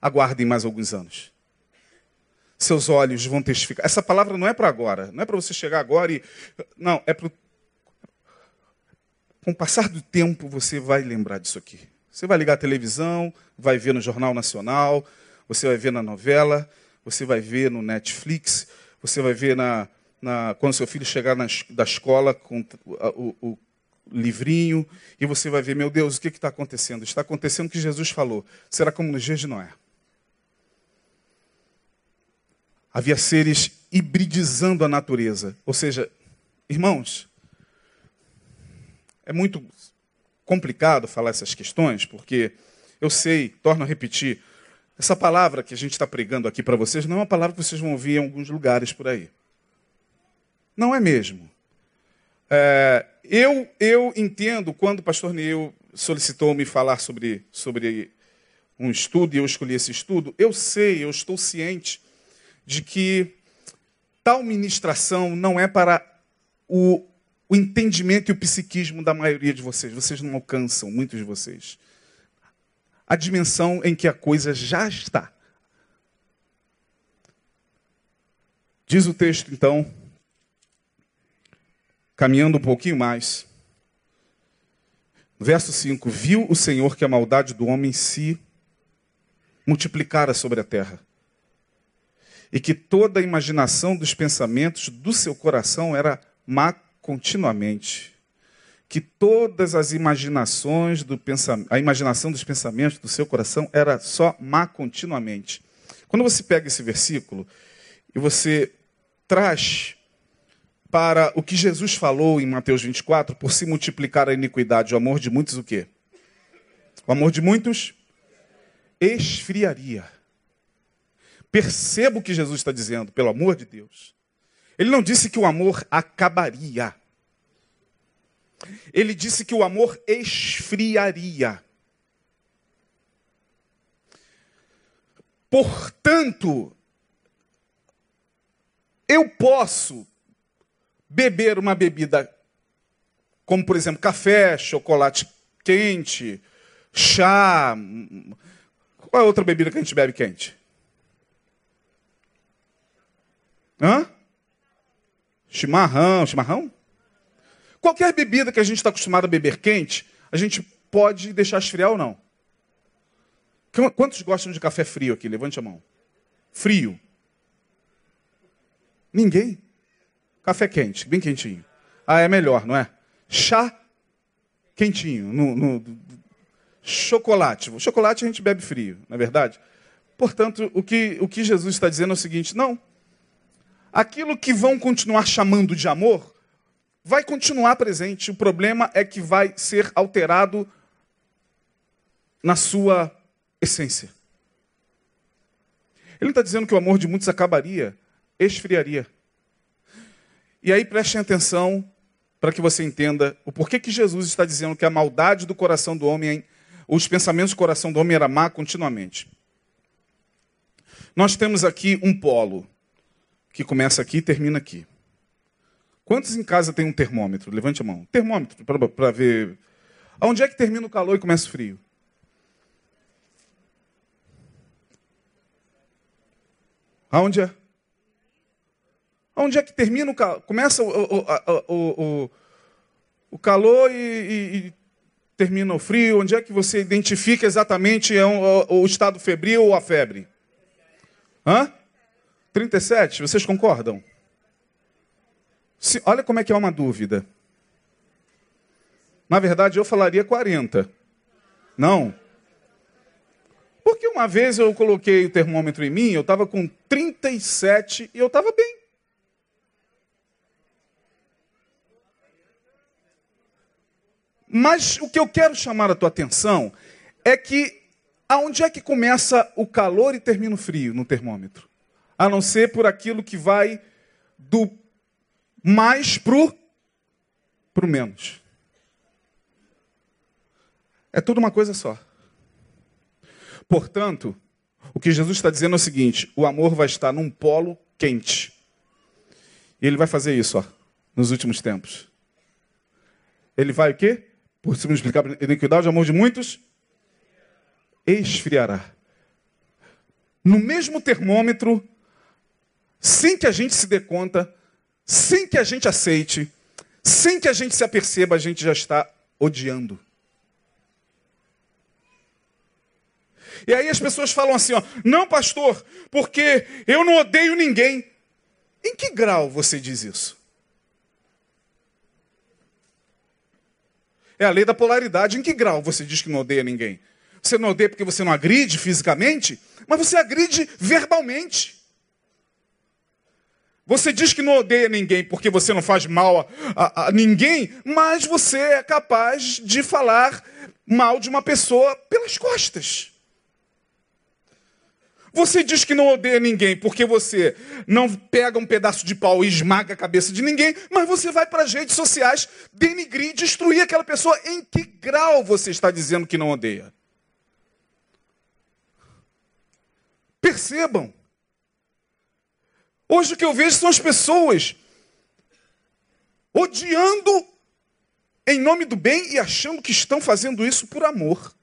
Aguardem mais alguns anos. Seus olhos vão testificar. Essa palavra não é para agora, não é para você chegar agora e. Não, é para com o passar do tempo, você vai lembrar disso aqui. Você vai ligar a televisão, vai ver no Jornal Nacional, você vai ver na novela, você vai ver no Netflix, você vai ver na, na quando seu filho chegar na, da escola com o, o, livrinho, e você vai ver, meu Deus, o que está acontecendo? Está acontecendo o que Jesus falou. Será como nos dias de Noé. Havia seres hibridizando a natureza. Ou seja, irmãos, é muito complicado falar essas questões, porque eu sei, torno a repetir, essa palavra que a gente está pregando aqui para vocês não é uma palavra que vocês vão ouvir em alguns lugares por aí. Não é mesmo. É, eu, eu entendo quando o pastor Neil solicitou-me falar sobre, sobre um estudo e eu escolhi esse estudo, eu sei, eu estou ciente de que tal ministração não é para o o entendimento e o psiquismo da maioria de vocês. Vocês não alcançam, muitos de vocês, a dimensão em que a coisa já está. Diz o texto, então, caminhando um pouquinho mais. Verso 5: Viu o Senhor que a maldade do homem se multiplicara sobre a terra, e que toda a imaginação dos pensamentos do seu coração era má continuamente que todas as imaginações do pensamento, a imaginação dos pensamentos do seu coração era só má continuamente. Quando você pega esse versículo e você traz para o que Jesus falou em Mateus 24, por se multiplicar a iniquidade, o amor de muitos o quê? O amor de muitos esfriaria. Perceba o que Jesus está dizendo, pelo amor de Deus. Ele não disse que o amor acabaria. Ele disse que o amor esfriaria. Portanto, eu posso beber uma bebida como, por exemplo, café, chocolate quente, chá. Qual é a outra bebida que a gente bebe quente? Hã? Chimarrão, chimarrão? Qualquer bebida que a gente está acostumado a beber quente, a gente pode deixar esfriar ou não. Quantos gostam de café frio aqui? Levante a mão. Frio. Ninguém. Café quente, bem quentinho. Ah, é melhor, não é? Chá quentinho. No, no, chocolate. O chocolate a gente bebe frio, não é verdade? Portanto, o que, o que Jesus está dizendo é o seguinte: não, aquilo que vão continuar chamando de amor vai continuar presente. O problema é que vai ser alterado na sua essência. Ele está dizendo que o amor de muitos acabaria, esfriaria. E aí prestem atenção para que você entenda o porquê que Jesus está dizendo que a maldade do coração do homem, os pensamentos do coração do homem era má continuamente. Nós temos aqui um polo que começa aqui e termina aqui. Quantos em casa tem um termômetro? Levante a mão. Termômetro, para ver. Onde é que termina o calor e começa o frio? Aonde é? Onde é que termina o calor? Começa o, o, o, o calor e, e, e, termina o frio? Onde é que você identifica exatamente o, o estado febril ou a febre? Hã? 37, vocês concordam? Se, olha como é que é uma dúvida. Na verdade, eu falaria 40. Não. Porque uma vez eu coloquei o termômetro em mim, eu estava com 37 e eu estava bem. Mas o que eu quero chamar a tua atenção é que aonde é que começa o calor e termina o frio no termômetro? A não ser por aquilo que vai do mais para o menos. É tudo uma coisa só. Portanto, o que Jesus está dizendo é o seguinte: o amor vai estar num polo quente. E ele vai fazer isso, ó, nos últimos tempos. Ele vai o quê? Por se multiplicar a iniquidade, o amor de muitos esfriará. No mesmo termômetro, sem que a gente se dê conta, sem que a gente aceite, sem que a gente se aperceba, a gente já está odiando. E aí as pessoas falam assim, ó, não, pastor, porque eu não odeio ninguém. Em que grau você diz isso? É a lei da polaridade. Em que grau você diz que não odeia ninguém? Você não odeia porque você não agride fisicamente, mas você agride verbalmente. Você diz que não odeia ninguém porque você não faz mal a, a, a, ninguém, mas você é capaz de falar mal de uma pessoa pelas costas. Você diz que não odeia ninguém porque você não pega um pedaço de pau e esmaga a cabeça de ninguém, mas você vai para as redes sociais denigrir, destruir aquela pessoa. Em que grau você está dizendo que não odeia? Percebam. Hoje o que eu vejo são as pessoas odiando em nome do bem e achando que estão fazendo isso por amor.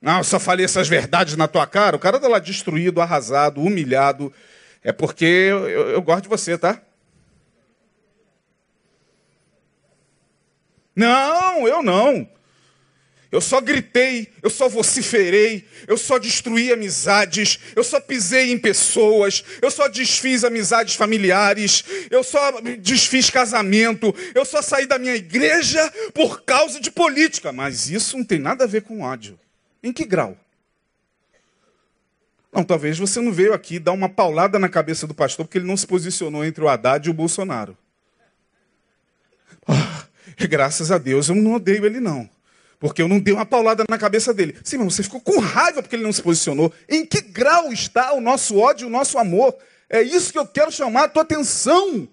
Não, eu só falei essas verdades na tua cara. O cara tá lá destruído, arrasado, humilhado. É porque eu, eu, eu gosto de você, tá? Não, eu não. Eu só gritei, eu só vociferei, eu só destruí amizades, eu só pisei em pessoas, eu só desfiz amizades familiares, eu só desfiz casamento, eu só saí da minha igreja por causa de política. Mas isso não tem nada a ver com ódio. Em que grau? Não, talvez você não veio aqui dar uma paulada na cabeça do pastor porque ele não se posicionou entre o Haddad e o Bolsonaro. Oh, graças a Deus eu não odeio ele não. Porque eu não dei uma paulada na cabeça dele. Sim, mas você ficou com raiva porque ele não se posicionou. Em que grau está o nosso ódio o nosso amor? É isso que eu quero chamar a tua atenção.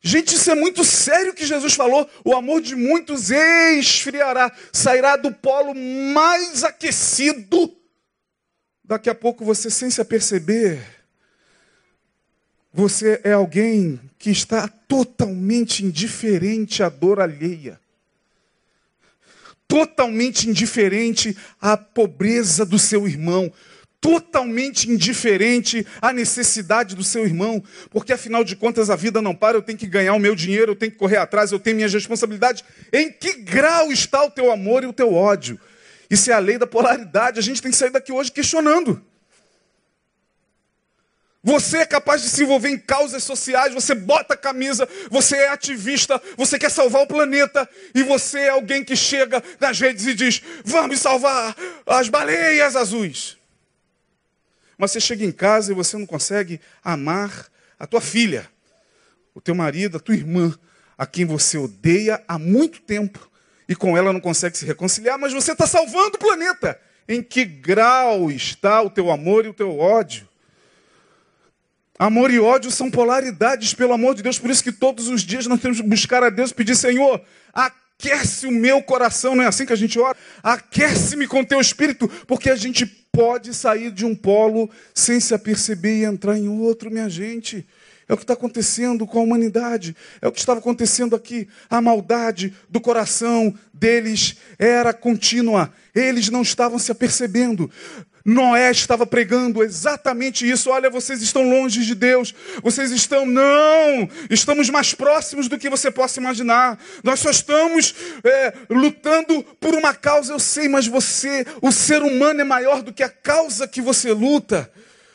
Gente, isso é muito sério que Jesus falou. O amor de muitos esfriará, sairá do polo mais aquecido. Daqui a pouco você, sem se aperceber, você é alguém que está totalmente indiferente à dor alheia, totalmente indiferente à pobreza do seu irmão, totalmente indiferente à necessidade do seu irmão, porque afinal de contas a vida não para, eu tenho que ganhar o meu dinheiro, eu tenho que correr atrás, eu tenho minhas responsabilidades. Em que grau está o teu amor e o teu ódio? Isso é a lei da polaridade, a gente tem que sair daqui hoje questionando. Você é capaz de se envolver em causas sociais, você bota a camisa, você é ativista, você quer salvar o planeta, e você é alguém que chega nas redes e diz: vamos salvar as baleias azuis. Mas você chega em casa e você não consegue amar a tua filha, o teu marido, a tua irmã, a quem você odeia há muito tempo e com ela não consegue se reconciliar, mas você está salvando o planeta. Em que grau está o teu amor e o teu ódio? Amor e ódio são polaridades, pelo amor de Deus, por isso que todos os dias nós temos que buscar a Deus e pedir, Senhor, aquece o meu coração, não é assim que a gente ora? Aquece-me com teu espírito, porque a gente pode sair de um polo sem se aperceber e entrar em outro, minha gente. É o que está acontecendo com a humanidade. É o que estava acontecendo aqui. A maldade do coração deles era contínua. Eles não estavam se apercebendo. Noé estava pregando exatamente isso. Olha, vocês estão longe de Deus. Vocês estão, não, estamos mais próximos do que você possa imaginar. Nós só estamos é, lutando por uma causa, eu sei, mas você, o ser humano é maior do que a causa que você luta.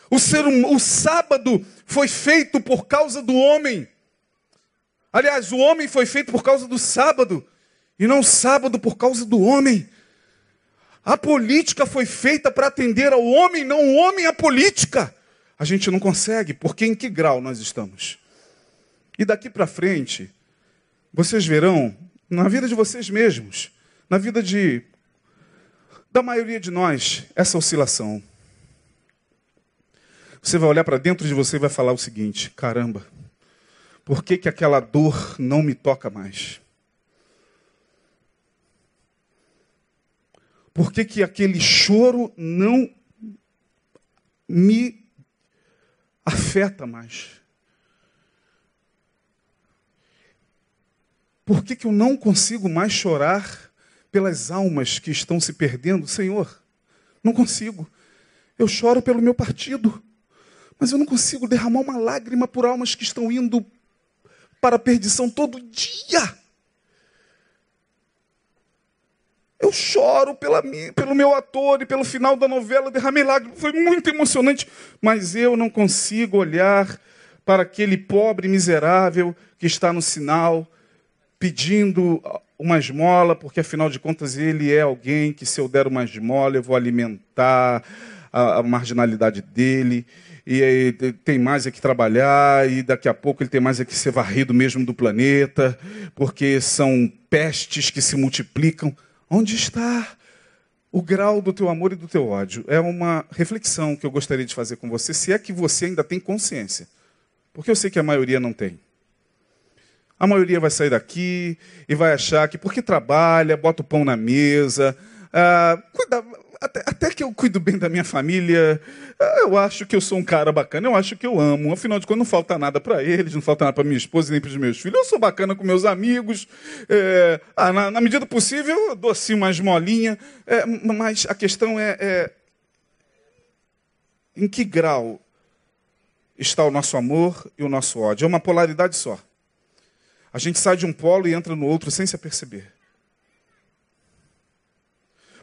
O, ser, hum, o sábado foi feito por causa do homem. Aliás, o homem foi feito por causa do sábado, e não o sábado por causa do homem. A política foi feita para atender ao homem, não o homem à política. A gente não consegue, porque em que grau nós estamos? E daqui para frente, vocês verão, na vida de vocês mesmos, na vida de da maioria de nós, essa oscilação. Você vai olhar para dentro de você e vai falar o seguinte: caramba, Por que, que aquela dor não me toca mais? Por que, que aquele choro não me afeta mais? Por que, que eu não consigo mais chorar pelas almas que estão se perdendo? Senhor, não consigo. Eu choro pelo meu partido, mas eu não consigo derramar uma lágrima por almas que estão indo para a perdição todo dia. Eu choro pela pelo meu ator e pelo final da novela, derramei lágrimas, foi muito emocionante, mas eu não consigo olhar para aquele pobre miserável que está no sinal pedindo uma esmola, porque afinal de contas ele é alguém que se eu der uma esmola eu vou alimentar a, a marginalidade dele e aí tem mais é que trabalhar, e daqui a pouco ele tem mais é que ser varrido mesmo do planeta, porque são pestes que se multiplicam. Onde está o grau do teu amor e do teu ódio? É uma reflexão que eu gostaria de fazer com você, se é que você ainda tem consciência. Porque eu sei que a maioria não tem. A maioria vai sair daqui e vai achar que porque trabalha, bota o pão na mesa, ah, cuida, até, até, que eu cuido bem da minha família, eu acho que eu sou um cara bacana, eu acho que eu amo. Afinal de contas, não falta nada para eles, não falta nada para minha esposa nem para os meus filhos. Eu sou bacana com meus amigos. É, ah, na, na, medida possível, eu dou assim uma esmolinha. É, mas a questão é, é em que grau está o nosso amor e o nosso ódio? É uma polaridade só. A gente sai de um polo e entra no outro sem se aperceber.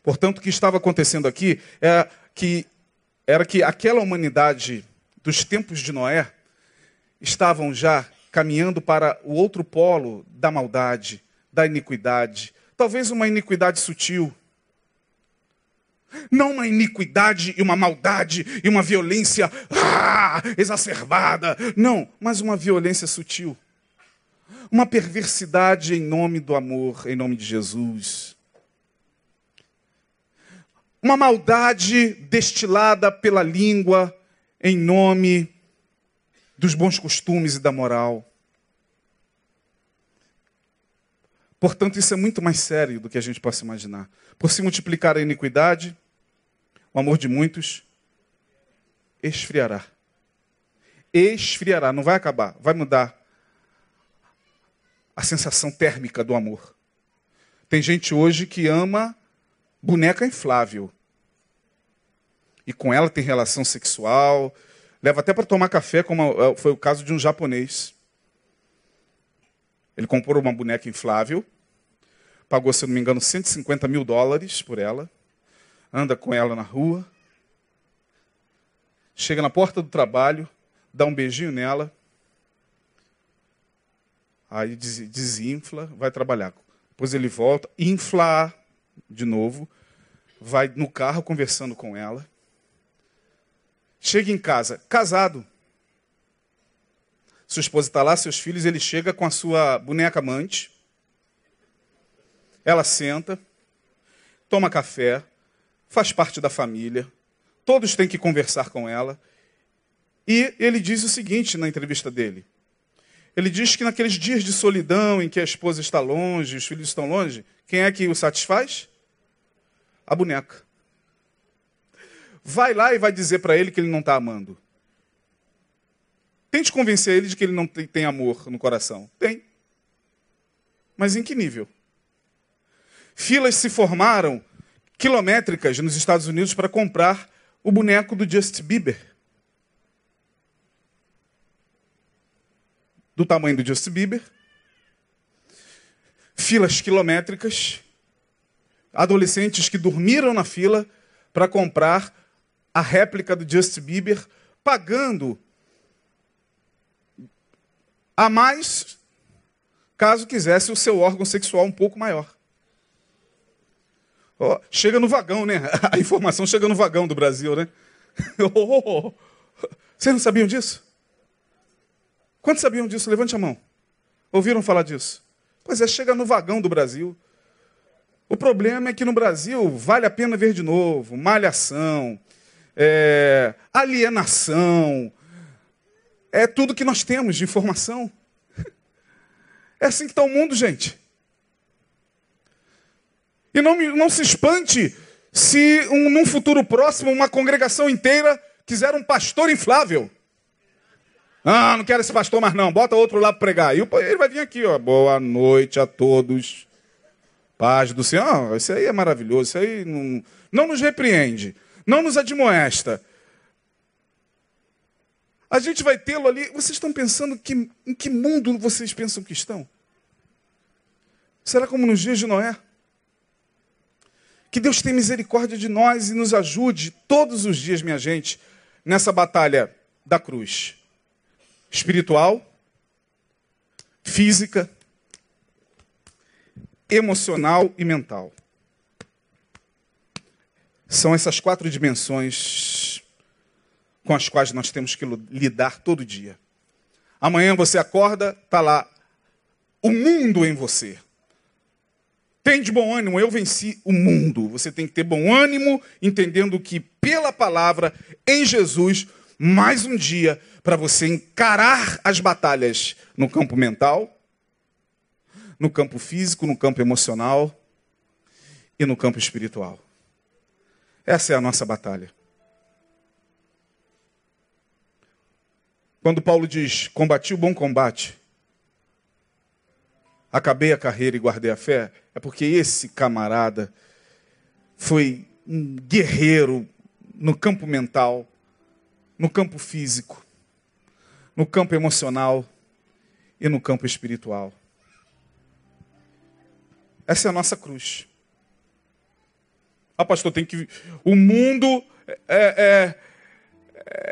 Portanto, o que estava acontecendo aqui é que, era que aquela humanidade dos tempos de Noé estavam já caminhando para o outro polo da maldade, da iniquidade. Talvez uma iniquidade sutil. Não uma iniquidade e uma maldade e uma violência ah, exacerbada. Não, mas uma violência sutil. Uma perversidade em nome do amor, em nome de Jesus uma maldade destilada pela língua em nome dos bons costumes e da moral. Portanto, isso é muito mais sério do que a gente possa imaginar. Por se multiplicar a iniquidade, o amor de muitos esfriará. Esfriará, não vai acabar, vai mudar a sensação térmica do amor. Tem gente hoje que ama boneca inflável. E com ela tem relação sexual, leva até para tomar café, como é, foi o caso de um japonês. Ele comprou uma boneca inflável, pagou, se não me engano, 150 mil dólares por ela, anda com ela na rua, chega na porta do trabalho, dá um beijinho nela, aí desinfla, vai trabalhar. Depois ele volta, infla de novo, vai no carro conversando com ela. Chega em casa, casado. Sua esposa está lá, seus filhos, ele chega com a sua boneca amante. Ela senta, toma café, faz parte da família. Todos têm que conversar com ela. E ele diz o seguinte na entrevista dele: ele diz que naqueles dias de solidão em que a esposa está longe, os filhos estão longe, quem é que o satisfaz? A boneca. Vai lá e vai dizer para ele que ele não está amando. Tente convencer ele de que ele não tem amor no coração. Tem. Mas em que nível? Filas se formaram quilométricas nos Estados Unidos para comprar o boneco do Justin Bieber. do tamanho do Justin Bieber, filas quilométricas, adolescentes que dormiram na fila para comprar a réplica do Justin Bieber, pagando a mais caso quisesse o seu órgão sexual um pouco maior. Oh, chega no vagão, né? A informação chega no vagão do Brasil, né? Oh, Vocês não sabiam disso? Quantos sabiam disso? Levante a mão. Ouviram falar disso? Pois é, chega no vagão do Brasil. O problema é que no Brasil vale a pena ver de novo malhação, é, alienação, é tudo que nós temos de informação. É assim que está o mundo, gente. E não, não se espante se um, num futuro próximo uma congregação inteira quiser um pastor inflável. Ah, não quero esse pastor mais não, bota outro lá para pregar. E ele vai vir aqui, ó. Boa noite a todos. Paz do Senhor. Ah, isso aí é maravilhoso, isso aí não, não nos repreende, não nos admoesta. A gente vai tê-lo ali. Vocês estão pensando que, em que mundo vocês pensam que estão? Será como nos dias de Noé? Que Deus tenha misericórdia de nós e nos ajude todos os dias, minha gente, nessa batalha da cruz espiritual, física, emocional e mental. São essas quatro dimensões com as quais nós temos que lidar todo dia. Amanhã você acorda, está lá o mundo em você. Tem de bom ânimo, eu venci o mundo. Você tem que ter bom ânimo, entendendo que pela palavra, em Jesus, mais um dia para você encarar as batalhas no campo mental, no campo físico, no campo emocional e no campo espiritual. Essa é a nossa batalha. Quando Paulo diz: Combati o bom combate, acabei a carreira e guardei a fé, é porque esse camarada foi um guerreiro no campo mental, no campo físico, no campo emocional e no campo espiritual. Essa é a nossa cruz. Ah, pastor, tem que. O mundo é,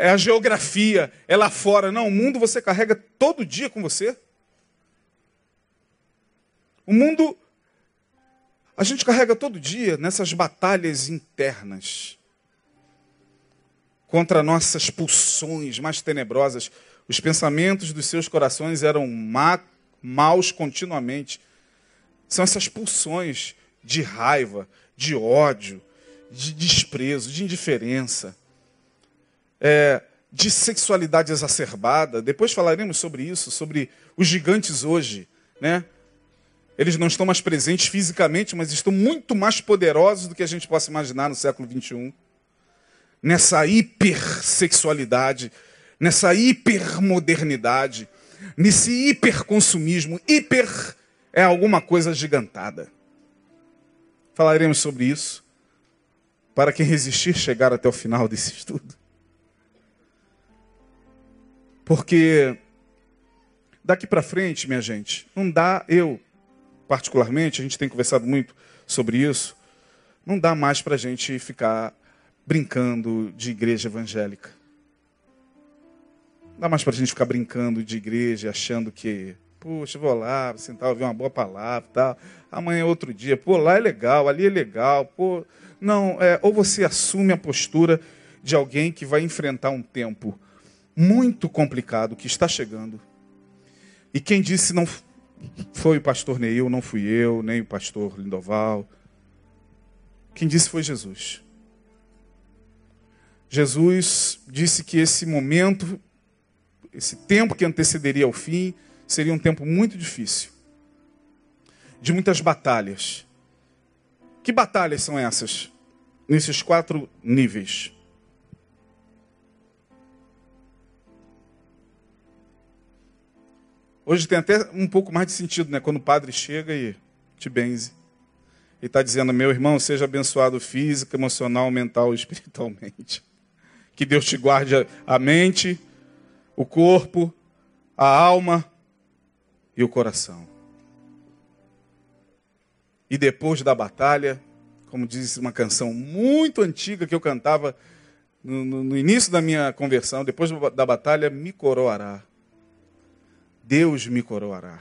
é, é a geografia, é lá fora. Não, o mundo você carrega todo dia com você. O mundo a gente carrega todo dia nessas batalhas internas contra nossas pulsões mais tenebrosas. Os pensamentos dos seus corações eram ma maus continuamente. São essas pulsões de raiva, de ódio, de desprezo, de indiferença, é, de sexualidade exacerbada. Depois falaremos sobre isso, sobre os gigantes hoje, né? Eles não estão mais presentes fisicamente, mas estão muito mais poderosos do que a gente possa imaginar no século 21. Nessa hipersexualidade, nessa hipermodernidade, nesse hiperconsumismo. Hiper é alguma coisa gigantada. Falaremos sobre isso para quem resistir chegar até o final desse estudo. Porque daqui para frente, minha gente, não dá eu particularmente, a gente tem conversado muito sobre isso, não dá mais para a gente ficar brincando de igreja evangélica. Não dá mais para a gente ficar brincando de igreja, achando que, poxa, vou lá, sentar, ouvir uma boa palavra, tal. amanhã é outro dia, pô, lá é legal, ali é legal, pô. Não, é, ou você assume a postura de alguém que vai enfrentar um tempo muito complicado que está chegando. E quem disse não foi o pastor Neil, não fui eu, nem o pastor Lindoval. Quem disse foi Jesus. Jesus disse que esse momento, esse tempo que antecederia ao fim, seria um tempo muito difícil. De muitas batalhas. Que batalhas são essas? Nesses quatro níveis. Hoje tem até um pouco mais de sentido, né? Quando o padre chega e te benze. E está dizendo, meu irmão, seja abençoado física, emocional, mental e espiritualmente. Que Deus te guarde a mente, o corpo, a alma e o coração. E depois da batalha, como diz uma canção muito antiga que eu cantava no, no, no início da minha conversão, depois da batalha, me coroará Deus me coroará.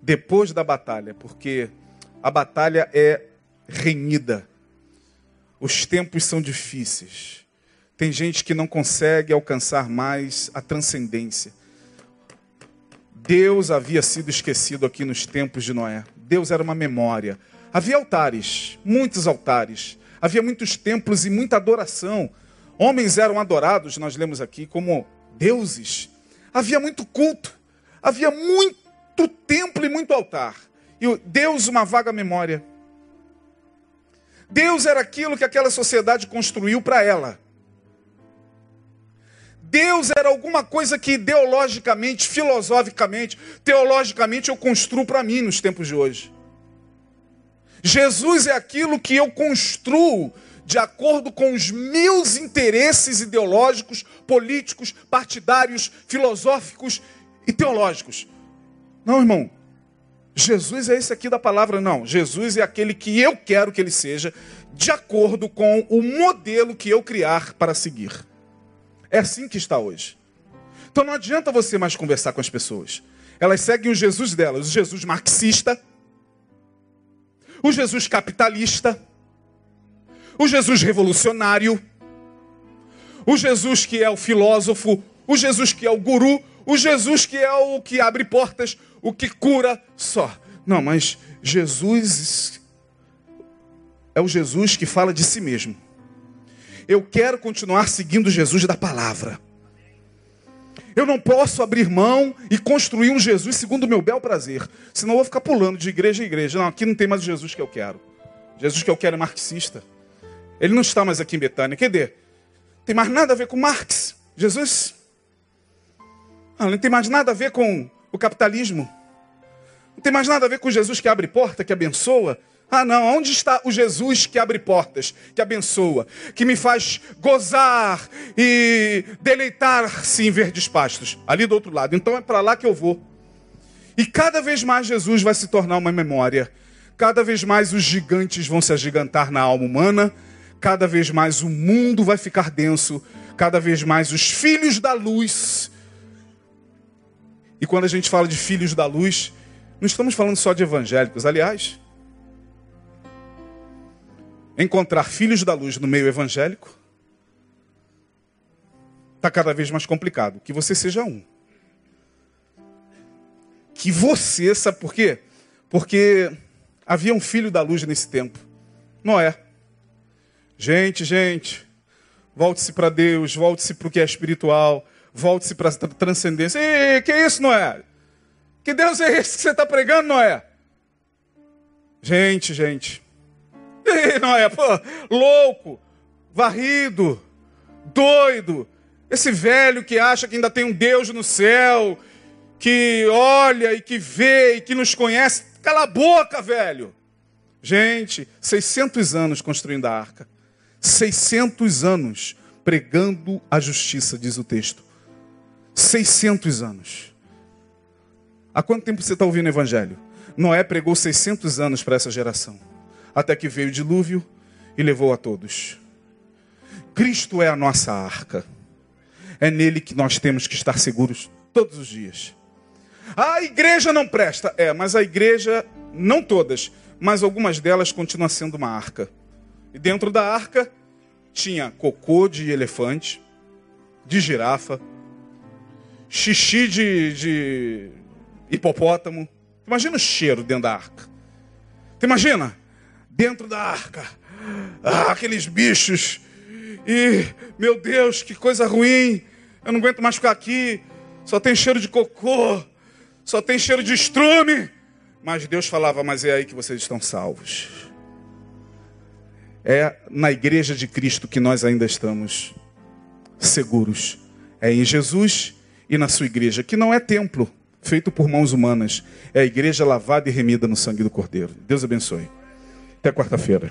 Depois da batalha, porque a batalha é renhida. Os tempos são difíceis. Tem gente que não consegue alcançar mais a transcendência. Deus havia sido esquecido aqui nos tempos de Noé. Deus era uma memória. Havia altares, muitos altares. Havia muitos templos e muita adoração. Homens eram adorados, nós lemos aqui, como deuses. Havia muito culto havia muito templo e muito altar. E Deus, uma vaga memória. Deus era aquilo que aquela sociedade construiu para ela. Deus era alguma coisa que ideologicamente, filosoficamente, teologicamente eu construo para mim nos tempos de hoje. Jesus é aquilo que eu construo de acordo com os meus interesses ideológicos, políticos, partidários, filosóficos e teológicos. Não, irmão. Jesus é esse aqui da palavra, não. Jesus é aquele que eu quero que ele seja, de acordo com o modelo que eu criar para seguir. É assim que está hoje. Então não adianta você mais conversar com as pessoas. Elas seguem o Jesus delas, o Jesus marxista, o Jesus capitalista, o Jesus revolucionário, o Jesus que é o filósofo, o Jesus que é o guru, o Jesus que é o que abre portas, o que cura só. Não, mas Jesus é o Jesus que fala de si mesmo. Eu quero continuar seguindo Jesus da palavra. Eu não posso abrir mão e construir um Jesus segundo o meu bel prazer. Senão eu vou ficar pulando de igreja em igreja. Não, aqui não tem mais o Jesus que eu quero. Jesus que eu quero é marxista. Ele não está mais aqui em Betânia. Quer dizer, tem mais nada a ver com Marx. Jesus não, não tem mais nada a ver com o capitalismo. Não tem mais nada a ver com Jesus que abre porta, que abençoa. Ah, não, onde está o Jesus que abre portas, que abençoa, que me faz gozar e deleitar-se em verdes pastos? Ali do outro lado. Então é para lá que eu vou. E cada vez mais Jesus vai se tornar uma memória. Cada vez mais os gigantes vão se agigantar na alma humana. Cada vez mais o mundo vai ficar denso. Cada vez mais os filhos da luz e quando a gente fala de filhos da luz, não estamos falando só de evangélicos. Aliás, encontrar filhos da luz no meio evangélico está cada vez mais complicado. Que você seja um. Que você, sabe por quê? Porque havia um filho da luz nesse tempo. Noé. Gente, gente, volte-se para Deus, volte-se para o que é espiritual. Volte-se para a transcendência. E que é isso, Noé? Que Deus é esse que você está pregando, Noé? Gente, gente. E Noé, pô, louco, varrido, doido. Esse velho que acha que ainda tem um Deus no céu, que olha e que vê e que nos conhece. Cala a boca, velho. Gente, 600 anos construindo a arca. 600 anos pregando a justiça, diz o texto. 600 anos. Há quanto tempo você está ouvindo o Evangelho? Noé pregou 600 anos para essa geração, até que veio o dilúvio e levou a todos. Cristo é a nossa arca. É nele que nós temos que estar seguros todos os dias. A igreja não presta. É, mas a igreja, não todas, mas algumas delas continuam sendo uma arca. E dentro da arca tinha cocô de elefante, de girafa, xixi de, de hipopótamo. Imagina o cheiro dentro da arca. Tu imagina? Dentro da arca. Ah, aqueles bichos. E, meu Deus, que coisa ruim. Eu não aguento mais ficar aqui. Só tem cheiro de cocô. Só tem cheiro de estrume. Mas Deus falava, mas é aí que vocês estão salvos. É na igreja de Cristo que nós ainda estamos seguros. É em Jesus e na sua igreja, que não é templo feito por mãos humanas, é a igreja lavada e remida no sangue do Cordeiro. Deus abençoe. Até quarta-feira.